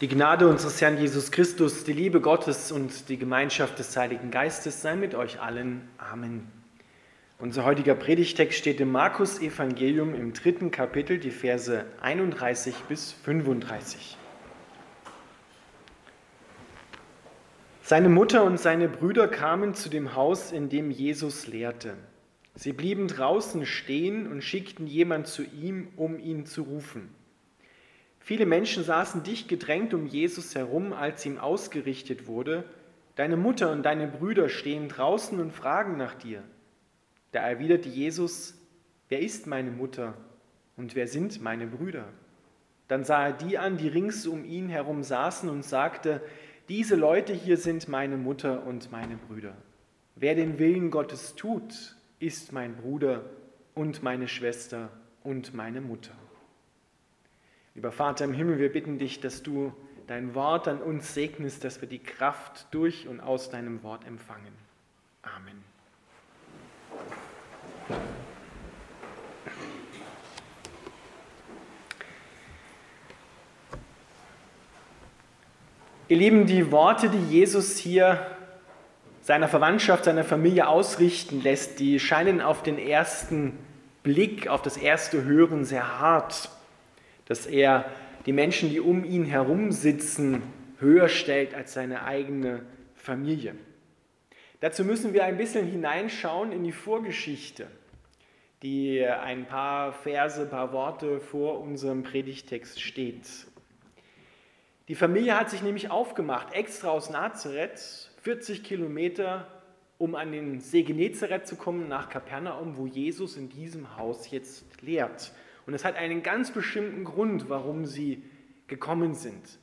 Die Gnade unseres Herrn Jesus Christus, die Liebe Gottes und die Gemeinschaft des Heiligen Geistes sei mit euch allen. Amen. Unser heutiger Predigtext steht im Markus Evangelium im dritten Kapitel, die Verse 31 bis 35. Seine Mutter und seine Brüder kamen zu dem Haus, in dem Jesus lehrte. Sie blieben draußen stehen und schickten jemand zu ihm, um ihn zu rufen. Viele Menschen saßen dicht gedrängt um Jesus herum, als ihm ausgerichtet wurde, Deine Mutter und deine Brüder stehen draußen und fragen nach dir. Da erwiderte Jesus, Wer ist meine Mutter und wer sind meine Brüder? Dann sah er die an, die rings um ihn herum saßen und sagte, Diese Leute hier sind meine Mutter und meine Brüder. Wer den Willen Gottes tut, ist mein Bruder und meine Schwester und meine Mutter. Lieber Vater im Himmel, wir bitten dich, dass du dein Wort an uns segnest, dass wir die Kraft durch und aus deinem Wort empfangen. Amen. Ihr Lieben, die Worte, die Jesus hier seiner Verwandtschaft, seiner Familie ausrichten lässt, die scheinen auf den ersten Blick, auf das erste Hören sehr hart dass er die Menschen, die um ihn herum sitzen, höher stellt als seine eigene Familie. Dazu müssen wir ein bisschen hineinschauen in die Vorgeschichte, die ein paar Verse, ein paar Worte vor unserem Predigtext steht. Die Familie hat sich nämlich aufgemacht, extra aus Nazareth, 40 Kilometer, um an den See Genezareth zu kommen, nach Kapernaum, wo Jesus in diesem Haus jetzt lehrt. Und es hat einen ganz bestimmten Grund, warum sie gekommen sind.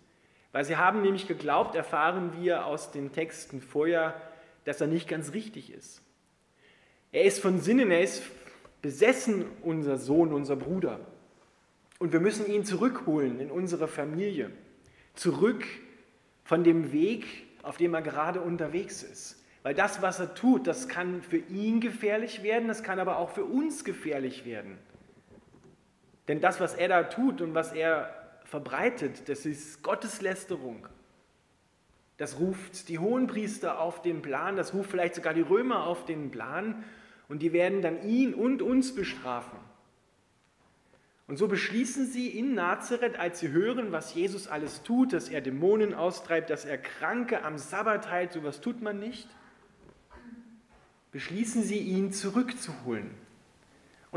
Weil sie haben nämlich geglaubt, erfahren wir aus den Texten vorher, dass er nicht ganz richtig ist. Er ist von Sinnen, er ist besessen, unser Sohn, unser Bruder. Und wir müssen ihn zurückholen in unsere Familie. Zurück von dem Weg, auf dem er gerade unterwegs ist. Weil das, was er tut, das kann für ihn gefährlich werden, das kann aber auch für uns gefährlich werden. Denn das, was er da tut und was er verbreitet, das ist Gotteslästerung. Das ruft die Hohenpriester auf den Plan, das ruft vielleicht sogar die Römer auf den Plan und die werden dann ihn und uns bestrafen. Und so beschließen sie in Nazareth, als sie hören, was Jesus alles tut, dass er Dämonen austreibt, dass er Kranke am Sabbat heilt, sowas tut man nicht, beschließen sie ihn zurückzuholen.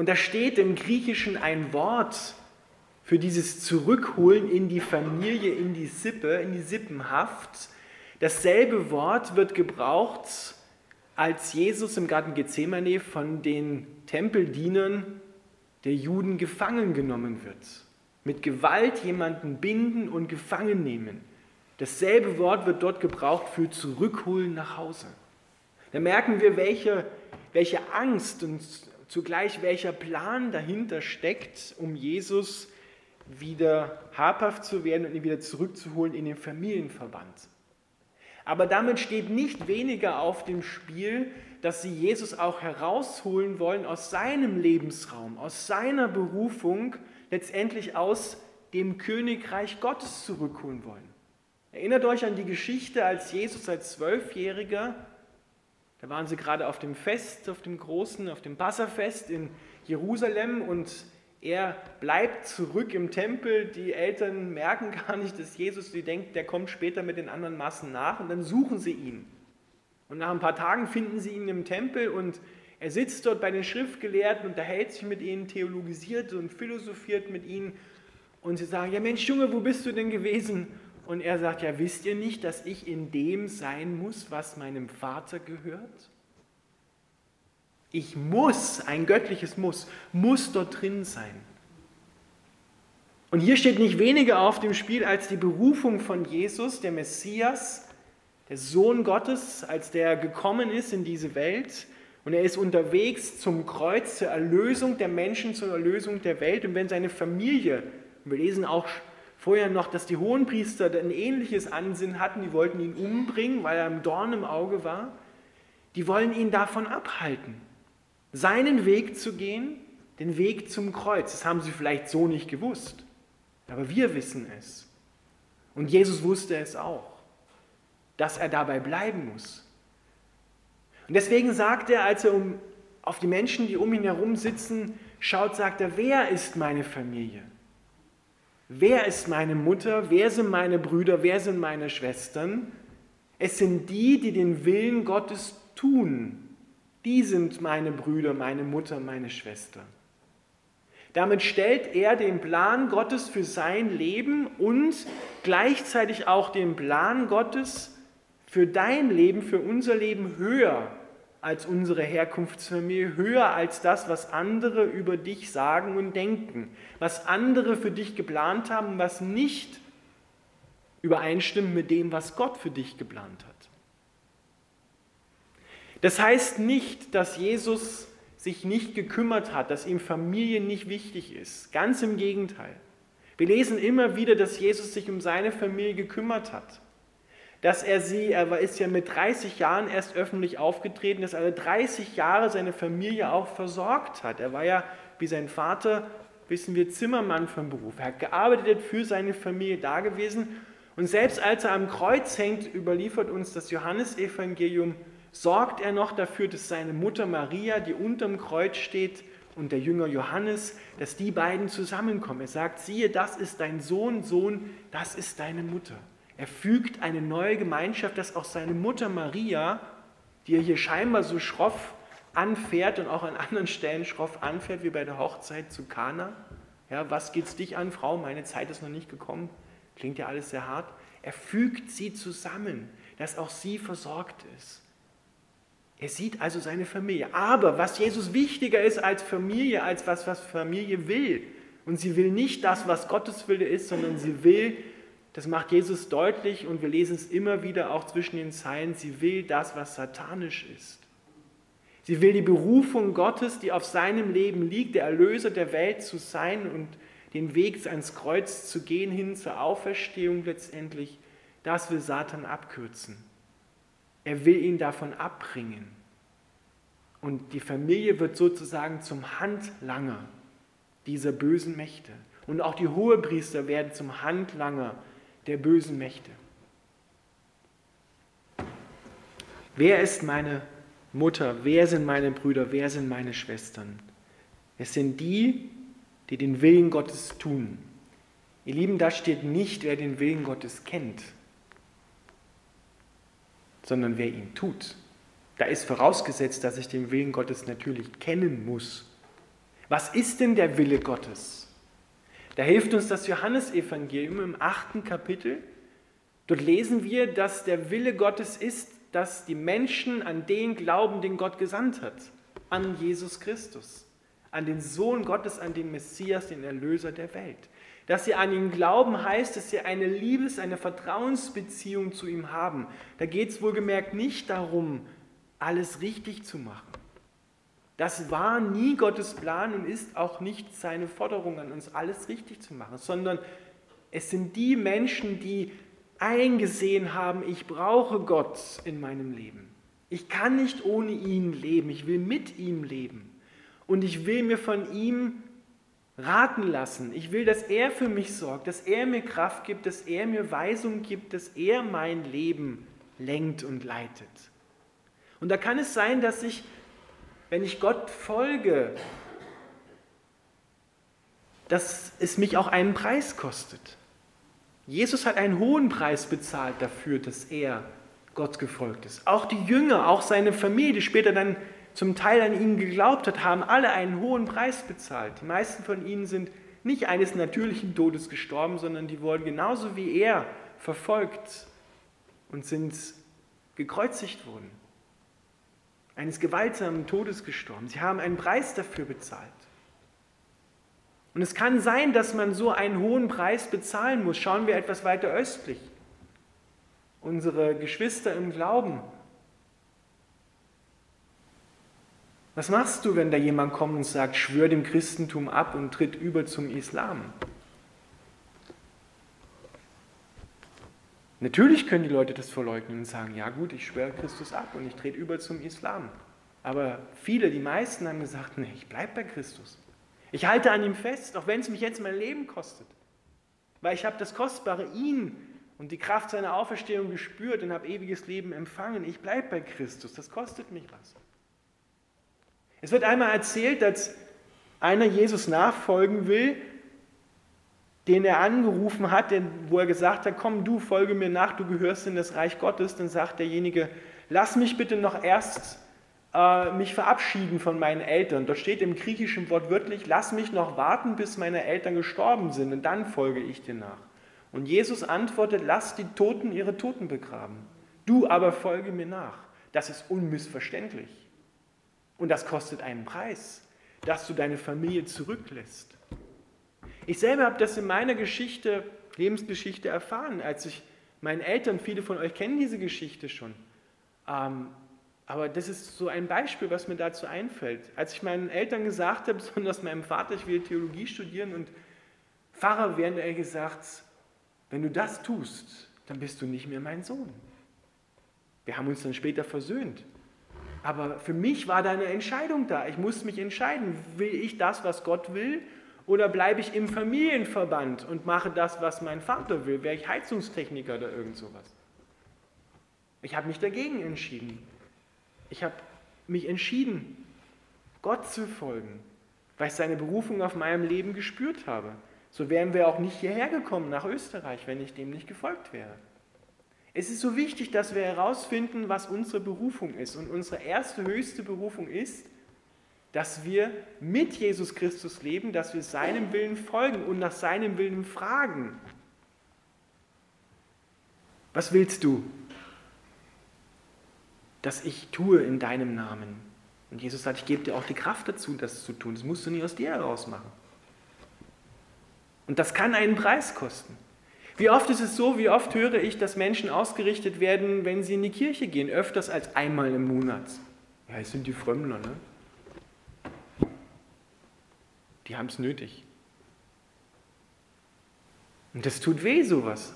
Und da steht im Griechischen ein Wort für dieses Zurückholen in die Familie, in die Sippe, in die Sippenhaft. Dasselbe Wort wird gebraucht, als Jesus im Garten Gethsemane von den Tempeldienern der Juden gefangen genommen wird. Mit Gewalt jemanden binden und gefangen nehmen. Dasselbe Wort wird dort gebraucht für zurückholen nach Hause. Da merken wir, welche, welche Angst und zugleich welcher Plan dahinter steckt, um Jesus wieder habhaft zu werden und ihn wieder zurückzuholen in den Familienverband. Aber damit steht nicht weniger auf dem Spiel, dass sie Jesus auch herausholen wollen aus seinem Lebensraum, aus seiner Berufung, letztendlich aus dem Königreich Gottes zurückholen wollen. Erinnert euch an die Geschichte, als Jesus als Zwölfjähriger da waren sie gerade auf dem Fest, auf dem großen, auf dem Passafest in Jerusalem und er bleibt zurück im Tempel. Die Eltern merken gar nicht, dass Jesus, sie denkt, der kommt später mit den anderen Massen nach und dann suchen sie ihn. Und nach ein paar Tagen finden sie ihn im Tempel und er sitzt dort bei den Schriftgelehrten, unterhält sich mit ihnen, theologisiert und philosophiert mit ihnen. Und sie sagen, ja Mensch Junge, wo bist du denn gewesen? Und er sagt, ja, wisst ihr nicht, dass ich in dem sein muss, was meinem Vater gehört? Ich muss, ein göttliches Muss, muss dort drin sein. Und hier steht nicht weniger auf dem Spiel als die Berufung von Jesus, der Messias, der Sohn Gottes, als der gekommen ist in diese Welt. Und er ist unterwegs zum Kreuz, zur Erlösung der Menschen, zur Erlösung der Welt. Und wenn seine Familie, wir lesen auch vorher noch, dass die Hohenpriester ein ähnliches Ansinnen hatten, die wollten ihn umbringen, weil er im Dorn im Auge war. Die wollen ihn davon abhalten, seinen Weg zu gehen, den Weg zum Kreuz. Das haben sie vielleicht so nicht gewusst, aber wir wissen es. Und Jesus wusste es auch, dass er dabei bleiben muss. Und deswegen sagt er, als er um, auf die Menschen, die um ihn herum sitzen, schaut, sagt er, wer ist meine Familie? Wer ist meine Mutter? Wer sind meine Brüder? Wer sind meine Schwestern? Es sind die, die den Willen Gottes tun. Die sind meine Brüder, meine Mutter, meine Schwester. Damit stellt er den Plan Gottes für sein Leben und gleichzeitig auch den Plan Gottes für dein Leben, für unser Leben höher als unsere Herkunftsfamilie, höher als das, was andere über dich sagen und denken, was andere für dich geplant haben, was nicht übereinstimmt mit dem, was Gott für dich geplant hat. Das heißt nicht, dass Jesus sich nicht gekümmert hat, dass ihm Familie nicht wichtig ist. Ganz im Gegenteil. Wir lesen immer wieder, dass Jesus sich um seine Familie gekümmert hat. Dass er sie, er ist ja mit 30 Jahren erst öffentlich aufgetreten, dass er 30 Jahre seine Familie auch versorgt hat. Er war ja, wie sein Vater, wissen wir, Zimmermann vom Beruf. Er hat gearbeitet für seine Familie da gewesen. Und selbst als er am Kreuz hängt, überliefert uns das Johannesevangelium, sorgt er noch dafür, dass seine Mutter Maria, die unterm Kreuz steht, und der Jünger Johannes, dass die beiden zusammenkommen. Er sagt, siehe, das ist dein Sohn, Sohn, das ist deine Mutter. Er fügt eine neue Gemeinschaft, dass auch seine Mutter Maria, die er hier scheinbar so schroff anfährt und auch an anderen Stellen schroff anfährt, wie bei der Hochzeit zu Kana. Ja, was geht's dich an, Frau? Meine Zeit ist noch nicht gekommen. Klingt ja alles sehr hart. Er fügt sie zusammen, dass auch sie versorgt ist. Er sieht also seine Familie. Aber was Jesus wichtiger ist als Familie, als was, was Familie will, und sie will nicht das, was Gottes Wille ist, sondern sie will, das macht Jesus deutlich und wir lesen es immer wieder auch zwischen den Zeilen, sie will das, was satanisch ist. Sie will die Berufung Gottes, die auf seinem Leben liegt, der Erlöser der Welt zu sein und den Weg ans Kreuz zu gehen hin zur Auferstehung letztendlich, das will Satan abkürzen. Er will ihn davon abbringen. Und die Familie wird sozusagen zum Handlanger dieser bösen Mächte. Und auch die Hohepriester werden zum Handlanger der bösen Mächte. Wer ist meine Mutter? Wer sind meine Brüder? Wer sind meine Schwestern? Es sind die, die den Willen Gottes tun. Ihr Lieben, da steht nicht, wer den Willen Gottes kennt sondern wer ihn tut. Da ist vorausgesetzt, dass ich den Willen Gottes natürlich kennen muss. Was ist denn der Wille Gottes? Da hilft uns das Johannesevangelium im achten Kapitel. Dort lesen wir, dass der Wille Gottes ist, dass die Menschen an den glauben, den Gott gesandt hat, an Jesus Christus, an den Sohn Gottes, an den Messias, den Erlöser der Welt. Dass sie an ihn glauben, heißt, dass sie eine Liebes-, eine Vertrauensbeziehung zu ihm haben. Da geht es wohlgemerkt nicht darum, alles richtig zu machen. Das war nie Gottes Plan und ist auch nicht seine Forderung an uns, alles richtig zu machen, sondern es sind die Menschen, die eingesehen haben, ich brauche Gott in meinem Leben. Ich kann nicht ohne ihn leben, ich will mit ihm leben. Und ich will mir von ihm raten lassen. Ich will, dass er für mich sorgt, dass er mir Kraft gibt, dass er mir Weisung gibt, dass er mein Leben lenkt und leitet. Und da kann es sein, dass ich, wenn ich Gott folge, dass es mich auch einen Preis kostet. Jesus hat einen hohen Preis bezahlt dafür, dass er Gott gefolgt ist. Auch die Jünger, auch seine Familie, die später dann zum Teil an ihn geglaubt hat, haben alle einen hohen Preis bezahlt. Die meisten von ihnen sind nicht eines natürlichen Todes gestorben, sondern die wurden genauso wie er verfolgt und sind gekreuzigt worden. Eines gewaltsamen Todes gestorben. Sie haben einen Preis dafür bezahlt. Und es kann sein, dass man so einen hohen Preis bezahlen muss. Schauen wir etwas weiter östlich. Unsere Geschwister im Glauben Was machst du, wenn da jemand kommt und sagt, schwör dem Christentum ab und tritt über zum Islam? Natürlich können die Leute das verleugnen und sagen, ja gut, ich schwöre Christus ab und ich trete über zum Islam. Aber viele, die meisten haben gesagt, nee, ich bleibe bei Christus. Ich halte an ihm fest, auch wenn es mich jetzt mein Leben kostet. Weil ich habe das Kostbare, ihn und die Kraft seiner Auferstehung gespürt und habe ewiges Leben empfangen. Ich bleibe bei Christus, das kostet mich was. Es wird einmal erzählt, dass einer Jesus nachfolgen will, den er angerufen hat, wo er gesagt hat, komm du, folge mir nach, du gehörst in das Reich Gottes, dann sagt derjenige, lass mich bitte noch erst äh, mich verabschieden von meinen Eltern. Dort steht im griechischen Wort wörtlich, lass mich noch warten, bis meine Eltern gestorben sind und dann folge ich dir nach. Und Jesus antwortet, lass die Toten ihre Toten begraben. Du aber folge mir nach. Das ist unmissverständlich. Und das kostet einen Preis, dass du deine Familie zurücklässt. Ich selber habe das in meiner Geschichte, Lebensgeschichte erfahren, als ich meinen Eltern, viele von euch kennen diese Geschichte schon, ähm, aber das ist so ein Beispiel, was mir dazu einfällt. Als ich meinen Eltern gesagt habe, besonders meinem Vater, ich will Theologie studieren und Pfarrer werden, er gesagt, wenn du das tust, dann bist du nicht mehr mein Sohn. Wir haben uns dann später versöhnt. Aber für mich war da eine Entscheidung da. Ich musste mich entscheiden, will ich das, was Gott will, oder bleibe ich im Familienverband und mache das, was mein Vater will? Wäre ich Heizungstechniker oder irgend sowas? Ich habe mich dagegen entschieden. Ich habe mich entschieden, Gott zu folgen, weil ich seine Berufung auf meinem Leben gespürt habe. So wären wir auch nicht hierher gekommen nach Österreich, wenn ich dem nicht gefolgt wäre. Es ist so wichtig, dass wir herausfinden, was unsere Berufung ist. Und unsere erste, höchste Berufung ist, dass wir mit Jesus Christus leben, dass wir seinem Willen folgen und nach seinem Willen fragen. Was willst du? das ich tue in deinem Namen. Und Jesus sagt, ich gebe dir auch die Kraft dazu, das zu tun. Das musst du nicht aus dir heraus machen. Und das kann einen Preis kosten. Wie oft ist es so, wie oft höre ich, dass Menschen ausgerichtet werden, wenn sie in die Kirche gehen, öfters als einmal im Monat. Ja, es sind die Frömmler, ne? Die haben es nötig. Und das tut weh, sowas.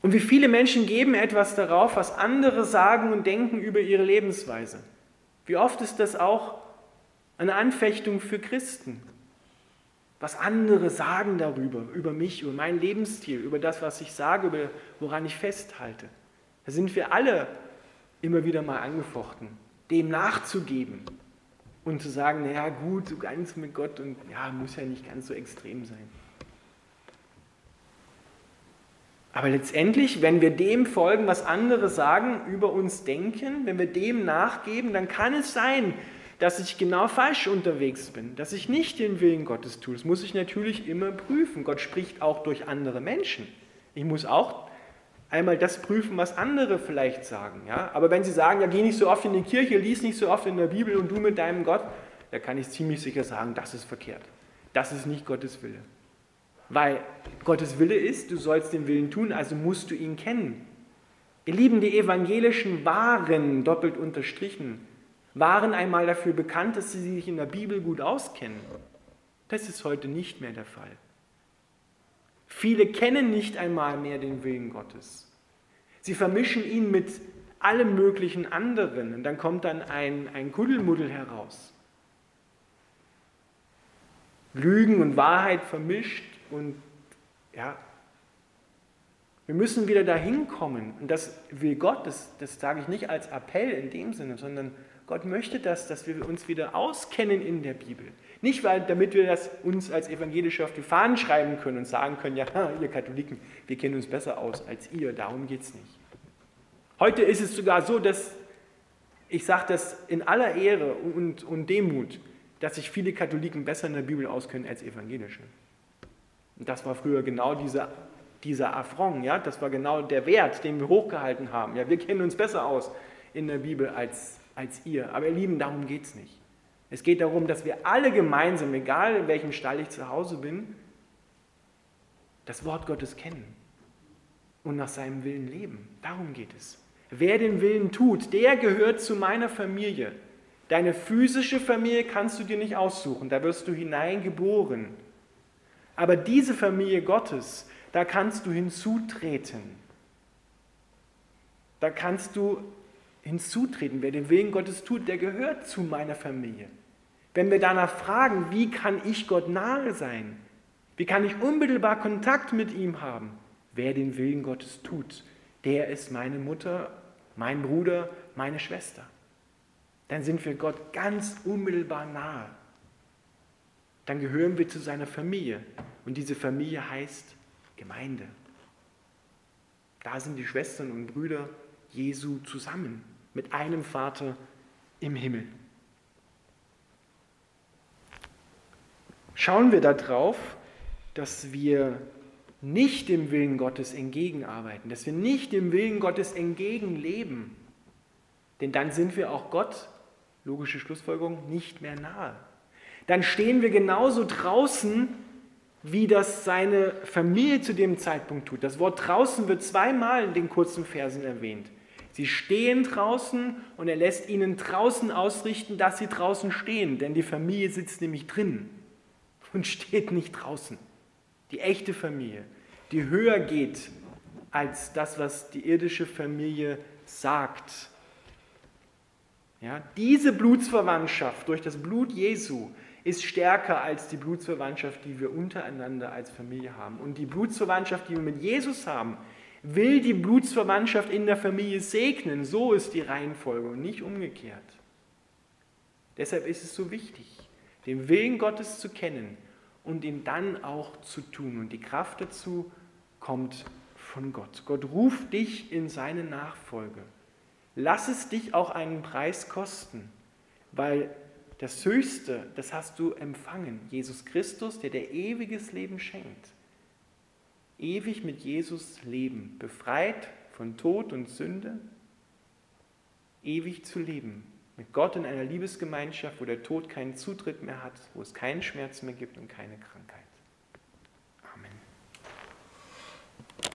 Und wie viele Menschen geben etwas darauf, was andere sagen und denken über ihre Lebensweise. Wie oft ist das auch eine Anfechtung für Christen? Was andere sagen darüber, über mich, über meinen Lebensstil, über das, was ich sage, über woran ich festhalte. Da sind wir alle immer wieder mal angefochten, dem nachzugeben und zu sagen, naja gut, so ganz mit Gott und ja, muss ja nicht ganz so extrem sein. Aber letztendlich, wenn wir dem folgen, was andere sagen, über uns denken, wenn wir dem nachgeben, dann kann es sein, dass ich genau falsch unterwegs bin, dass ich nicht den Willen Gottes tue. Das muss ich natürlich immer prüfen. Gott spricht auch durch andere Menschen. Ich muss auch einmal das prüfen, was andere vielleicht sagen. Ja? Aber wenn sie sagen, ja, geh nicht so oft in die Kirche, lies nicht so oft in der Bibel und du mit deinem Gott, da kann ich ziemlich sicher sagen, das ist verkehrt. Das ist nicht Gottes Wille. Weil Gottes Wille ist, du sollst den Willen tun, also musst du ihn kennen. Ihr Lieben, die Evangelischen waren, doppelt unterstrichen, waren einmal dafür bekannt, dass sie sich in der Bibel gut auskennen. Das ist heute nicht mehr der Fall. Viele kennen nicht einmal mehr den Willen Gottes. Sie vermischen ihn mit allem möglichen anderen und dann kommt dann ein, ein Kuddelmuddel heraus. Lügen und Wahrheit vermischt und ja, wir müssen wieder dahin kommen. Und das will Gott, das, das sage ich nicht als Appell in dem Sinne, sondern Gott möchte das, dass wir uns wieder auskennen in der Bibel. Nicht, weil, damit wir das uns als Evangelische auf die Fahnen schreiben können und sagen können, ja, ihr Katholiken, wir kennen uns besser aus als ihr, darum geht es nicht. Heute ist es sogar so, dass, ich sage das in aller Ehre und, und Demut, dass sich viele Katholiken besser in der Bibel auskennen als Evangelische. Und das war früher genau dieser, dieser Affront, ja? das war genau der Wert, den wir hochgehalten haben. Ja, wir kennen uns besser aus in der Bibel als, als ihr. Aber ihr Lieben, darum geht es nicht. Es geht darum, dass wir alle gemeinsam, egal in welchem Stall ich zu Hause bin, das Wort Gottes kennen und nach seinem Willen leben. Darum geht es. Wer den Willen tut, der gehört zu meiner Familie. Deine physische Familie kannst du dir nicht aussuchen, da wirst du hineingeboren. Aber diese Familie Gottes, da kannst du hinzutreten. Da kannst du hinzutreten. Wer den Willen Gottes tut, der gehört zu meiner Familie. Wenn wir danach fragen, wie kann ich Gott nahe sein? Wie kann ich unmittelbar Kontakt mit ihm haben? wer den Willen Gottes tut, der ist meine Mutter, mein Bruder, meine Schwester. Dann sind wir Gott ganz unmittelbar nahe. Dann gehören wir zu seiner Familie. Und diese Familie heißt Gemeinde. Da sind die Schwestern und Brüder Jesu zusammen mit einem Vater im Himmel. Schauen wir darauf, dass wir nicht dem Willen Gottes entgegenarbeiten, dass wir nicht dem Willen Gottes entgegenleben, denn dann sind wir auch Gott, logische Schlussfolgerung, nicht mehr nahe. Dann stehen wir genauso draußen, wie das seine Familie zu dem Zeitpunkt tut. Das Wort draußen wird zweimal in den kurzen Versen erwähnt. Sie stehen draußen und er lässt ihnen draußen ausrichten, dass sie draußen stehen, denn die Familie sitzt nämlich drin und steht nicht draußen. Die echte Familie, die höher geht als das, was die irdische Familie sagt. Ja, diese Blutsverwandtschaft durch das Blut Jesu ist stärker als die Blutsverwandtschaft, die wir untereinander als Familie haben. Und die Blutsverwandtschaft, die wir mit Jesus haben, will die Blutsverwandtschaft in der Familie segnen. So ist die Reihenfolge und nicht umgekehrt. Deshalb ist es so wichtig, den Willen Gottes zu kennen und ihn dann auch zu tun. Und die Kraft dazu kommt von Gott. Gott ruft dich in seine Nachfolge. Lass es dich auch einen Preis kosten, weil das Höchste, das hast du empfangen. Jesus Christus, der dir ewiges Leben schenkt. Ewig mit Jesus leben, befreit von Tod und Sünde, ewig zu leben. Mit Gott in einer Liebesgemeinschaft, wo der Tod keinen Zutritt mehr hat, wo es keinen Schmerz mehr gibt und keine Krankheit.